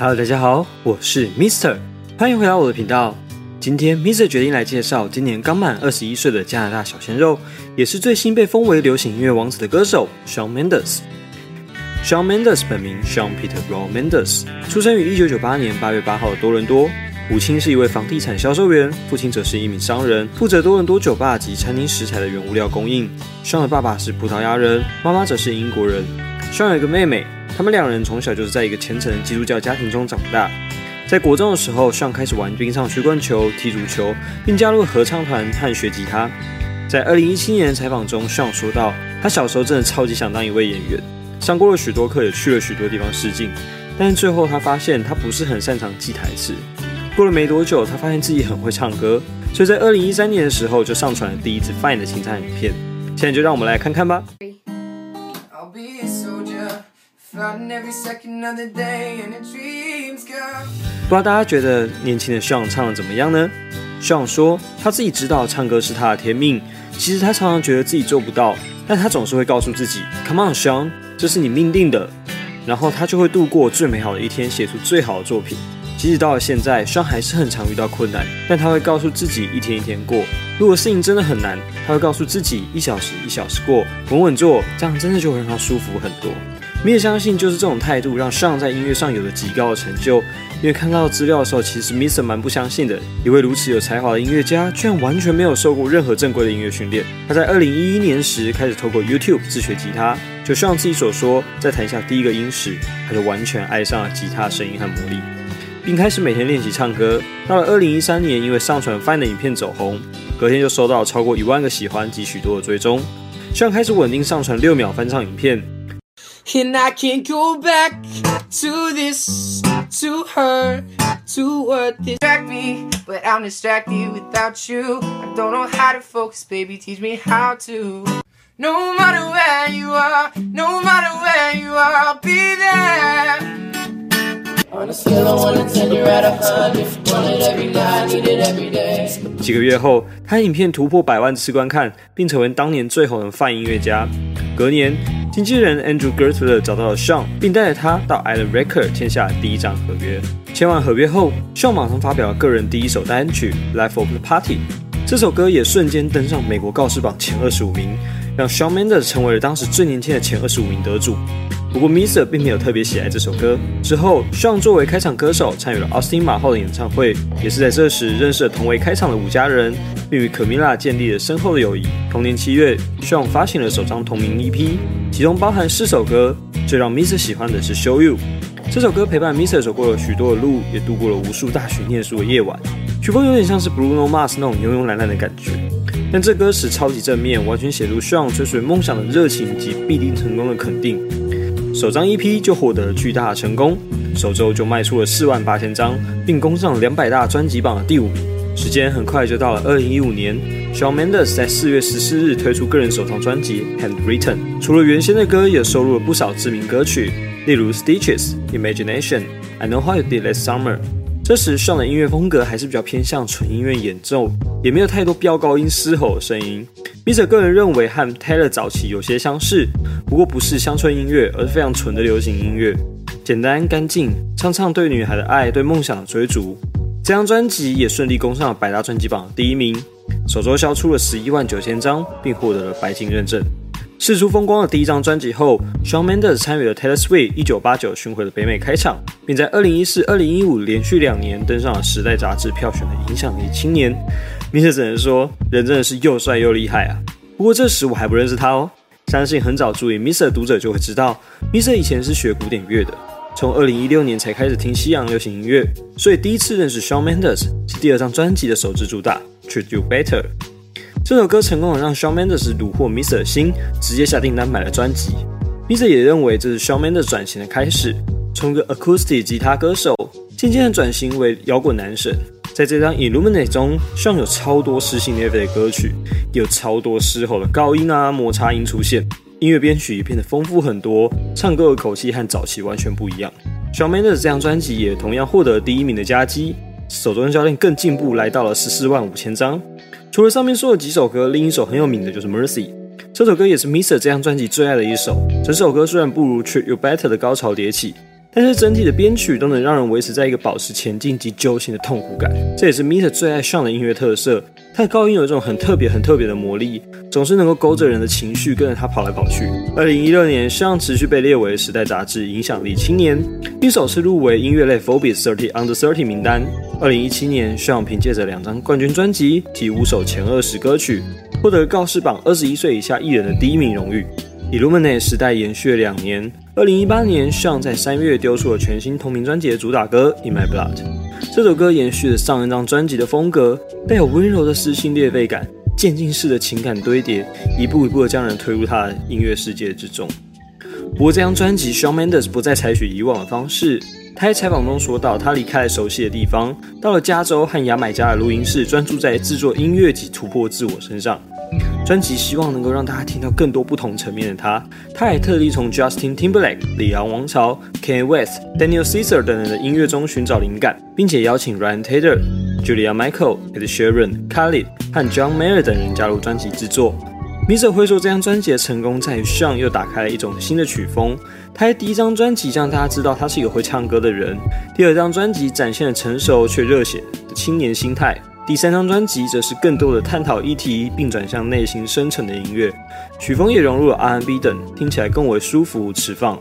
Hello，大家好，我是 Mister，欢迎回到我的频道。今天 Mister 决定来介绍今年刚满二十一岁的加拿大小鲜肉，也是最新被封为流行音乐王子的歌手 Shawn Mendes。Shawn Mendes 本名 Shawn Peter Raul Mendes，出生于一九九八年八月八号的多伦多。母亲是一位房地产销售员，父亲则是一名商人，负责多伦多酒吧及餐厅食材的原物料供应。Shawn 的爸爸是葡萄牙人，妈妈则是英国人。Shawn 有一个妹妹。他们两人从小就是在一个虔诚的基督教家庭中长大。在国中的时候，尚开始玩冰上曲棍球、踢足球，并加入合唱团和学吉他。在二零一七年的采访中，尚说到，他小时候真的超级想当一位演员，上过了许多课，也去了许多地方试镜。但是最后他发现他不是很擅长记台词。过了没多久，他发现自己很会唱歌，所以在二零一三年的时候就上传了第一支 Fine 的清唱影片。现在就让我们来看看吧。不知道大家觉得年轻的 Sean 唱的怎么样呢？Sean 说他自己知道唱歌是他的天命，其实他常常觉得自己做不到，但他总是会告诉自己：“Come on, Sean，这是你命定的。”然后他就会度过最美好的一天，写出最好的作品。即使到了现在，Sean 还是很常遇到困难，但他会告诉自己一天一天过。如果事情真的很难，他会告诉自己一小时一小时过，稳稳做，这样真的就会让他舒服很多。你也相信，就是这种态度，让尚在音乐上有了极高的成就。因为看到资料的时候，其实 Mister 蛮不相信的，一位如此有才华的音乐家，居然完全没有受过任何正规的音乐训练。他在二零一一年时开始透过 YouTube 自学吉他，就像自己所说，在弹下第一个音时，他就完全爱上了吉他声音和魔力，并开始每天练习唱歌。到了二零一三年，因为上传 Fine 的影片走红，隔天就收到超过一万个喜欢及许多的追踪，希望开始稳定上传六秒翻唱影片。And I can't go back to this, to her, to what distract me. But I'm distracted without you. I don't know how to focus, baby. Teach me how to. No matter where you are, no matter where you are, I'll be there. On a scale of one to ten, you're at a hundred. Want it every night, need it every day. 几个月后，他影片突破百万次观看，并成为当年最红的泛音乐家。隔年。 经纪人 Andrew Gertler 找到了 Sean，并带着他到 Island Record 签下第一张合约。签完合约后，Sean 马上发表了个人第一首单曲《Life of the Party》。这首歌也瞬间登上美国告示榜前二十五名，让 Sean Mendes 成为了当时最年轻的前二十五名得主。不过 Mister 并没有特别喜爱这首歌。之后，Sean 作为开场歌手参与了 Austin 马后的演唱会，也是在这时认识了同为开场的五家人，并与可米拉建立了深厚的友谊。同年七月，Sean 发行了首张同名 EP，其中包含四首歌。最让 Mister 喜欢的是《Show You》这首歌，陪伴 Mister 走过了许多的路，也度过了无数大学念书的夜晚。曲风有点像是 Bruno Mars 那种慵慵懒懒的感觉，但这歌词超级正面，完全写出 Sean 追随梦想的热情及必定成功的肯定。首张 EP 就获得了巨大的成功，首周就卖出了四万八千张，并攻上两百大专辑榜的第五名。时间很快就到了二零一五年，Shawn Mendes 在四月十四日推出个人首张专辑《Handwritten》，除了原先的歌，也收录了不少知名歌曲，例如《Stitches》、《Imagination》、《I Know How You Did Last Summer》。这时，Shawn 的音乐风格还是比较偏向纯音乐演奏，也没有太多飙高音嘶吼的声音。笔者个人认为和 Taylor 早期有些相似，不过不是乡村音乐，而是非常纯的流行音乐，简单干净，唱唱对女孩的爱，对梦想的追逐。这张专辑也顺利攻上了百大专辑榜第一名，首周销出了十一万九千张，并获得了白金认证。试出风光的第一张专辑后，Shawn Mendes 参与了 Taylor Swift 一九八九巡回的北美开场，并在二零一四、二零一五连续两年登上了《时代》杂志票选的影响力青年。Mister 只能说，人真的是又帅又厉害啊！不过这时我还不认识他哦。相信很早注意 Mister 的读者就会知道，Mister 以前是学古典乐的，从二零一六年才开始听西洋流行音乐，所以第一次认识 Shawn Mendes 是第二张专辑的首支主打《Treat You Better》。这首歌成功的让 Shawn Mendes 虏获 m i s r 的心，直接下订单买了专辑。m i s r 也认为这是 Shawn Mendes 转型的开始，从一个 Acoustic 吉他歌手，渐渐的转型为摇滚男神。在这张 Illuminate 中，上有超多撕心裂肺的歌曲，有超多嘶吼的高音啊、摩擦音出现，音乐编曲也变得丰富很多，唱歌的口气和早期完全不一样。小 Man 的这张专辑也同样获得第一名的佳绩，首周销量更进步，来到了十四万五千张。除了上面说的几首歌，另一首很有名的就是 Mercy，这首歌也是 Mister 这张专辑最爱的一首。整首歌虽然不如 Treat You Better 的高潮迭起。但是整体的编曲都能让人维持在一个保持前进及揪心的痛苦感。这也是 Mita 最爱上的音乐特色。他的高音有一种很特别、很特别的魔力，总是能够勾着人的情绪，跟着他跑来跑去。二零一六年，上持续被列为《时代》杂志影响力青年，一首次入围音乐类 Forbes Thirty Under Thirty 名单。二零一七年，上凭借着两张冠军专辑及五首前二十歌曲，获得告示榜二十一岁以下艺人的第一名荣誉。Illuminate 时代延续了两年。二零一八年，上在三月丢出了全新同名专辑的主打歌《In My Blood》。这首歌延续了上一张专辑的风格，带有温柔的撕心裂肺感，渐进式的情感堆叠，一步一步的将人推入他的音乐世界之中。不过，这张专辑，Shawn Mendes 不再采取以往的方式。他在采访中说到，他离开了熟悉的地方，到了加州和牙买加的录音室，专注在制作音乐及突破自我身上。专辑希望能够让大家听到更多不同层面的他。他还特地从 Justin Timberlake、李昂王朝、k a n West、Daniel Caesar 等人的音乐中寻找灵感，并且邀请 Ryan Tedder、Julia Michael、Ed Sheeran、Khalid 和 John Mayer 等人加入专辑制作。Miso 会说，这张专辑的成功在于 Sean 又打开了一种新的曲风。他在第一张专辑让大家知道他是一个会唱歌的人，第二张专辑展现了成熟却热血的青年心态。第三张专辑则是更多的探讨议题，并转向内心深沉的音乐，曲风也融入了 R&B 等，听起来更为舒服持放。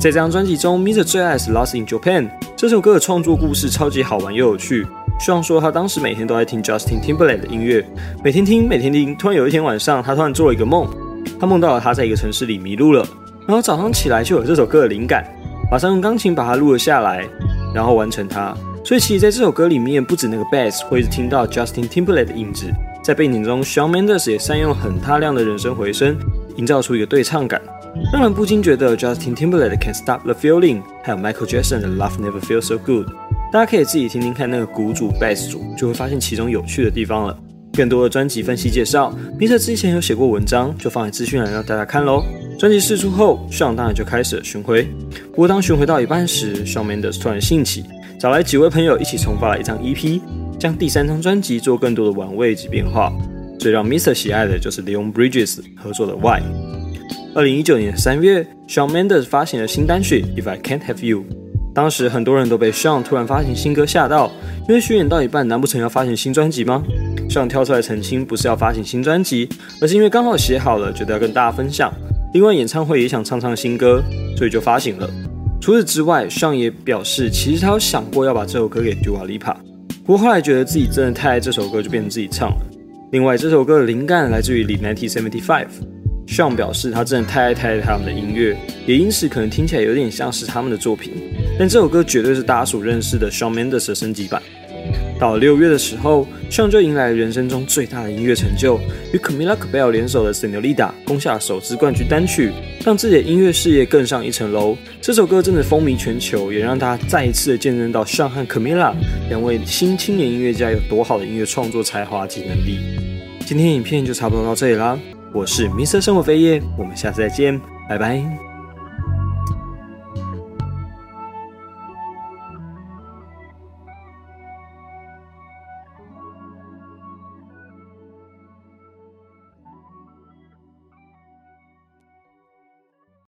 在这张专辑中，Mr. 最爱是《Lost in Japan》这首歌的创作故事超级好玩又有趣。希望说他当时每天都在听 Justin Timberlake 的音乐，每天听，每天听。突然有一天晚上，他突然做了一个梦，他梦到了他在一个城市里迷路了，然后早上起来就有这首歌的灵感，马上用钢琴把它录了下来，然后完成它。所以其实在这首歌里面，不止那个 bass 会一直听到 Justin Timberlake 的影子，在背景中，Shawn Mendes 也善用很大量的人声回声，营造出一个对唱感，让人不禁觉得 Justin Timberlake can Stop the Feeling，还有 Michael Jackson 的 Love Never Feels So Good，大家可以自己听听看那个鼓组 bass 组，就会发现其中有趣的地方了。更多的专辑分析介绍，Mr 之前有写过文章，就放在资讯栏让大家看喽。专辑释出后，Shawn 当然就开始了巡回，不过当巡回到一半时，Shawn Mendes 突然兴起。找来几位朋友一起重发了一张 EP，将第三张专辑做更多的玩味及变化。最让 Mr 喜爱的就是 Leon Bridges 合作的 Why。二零一九年三月，Shawn Mendes 发行了新单曲 If I Can't Have You。当时很多人都被 Shawn 突然发行新歌吓到，因为巡演到一半，难不成要发行新专辑吗？Shawn 跳出来澄清，不是要发行新专辑，而是因为刚好写好了，觉得要跟大家分享。另外演唱会也想唱唱新歌，所以就发行了。除此之外，上也表示，其实他有想过要把这首歌给 Dua Lipa，不过后来觉得自己真的太爱这首歌，就变成自己唱了。另外，这首歌的灵感来自于《李 Nineteen Seventy Five》。上表示他真的太爱太爱他们的音乐，也因此可能听起来有点像是他们的作品。但这首歌绝对是大家所认识的 Shawn Mendes 的升级版。到六月的时候尚就迎来了人生中最大的音乐成就，与 Camila Cabello 联手的《Senorita》攻下首支冠军单曲，让自己的音乐事业更上一层楼。这首歌真的风靡全球，也让他再一次的见证到尚和 Camila 两位新青年音乐家有多好的音乐创作才华及能力。今天影片就差不多到这里啦，我是 Mr 生活飞叶，我们下次再见，拜拜。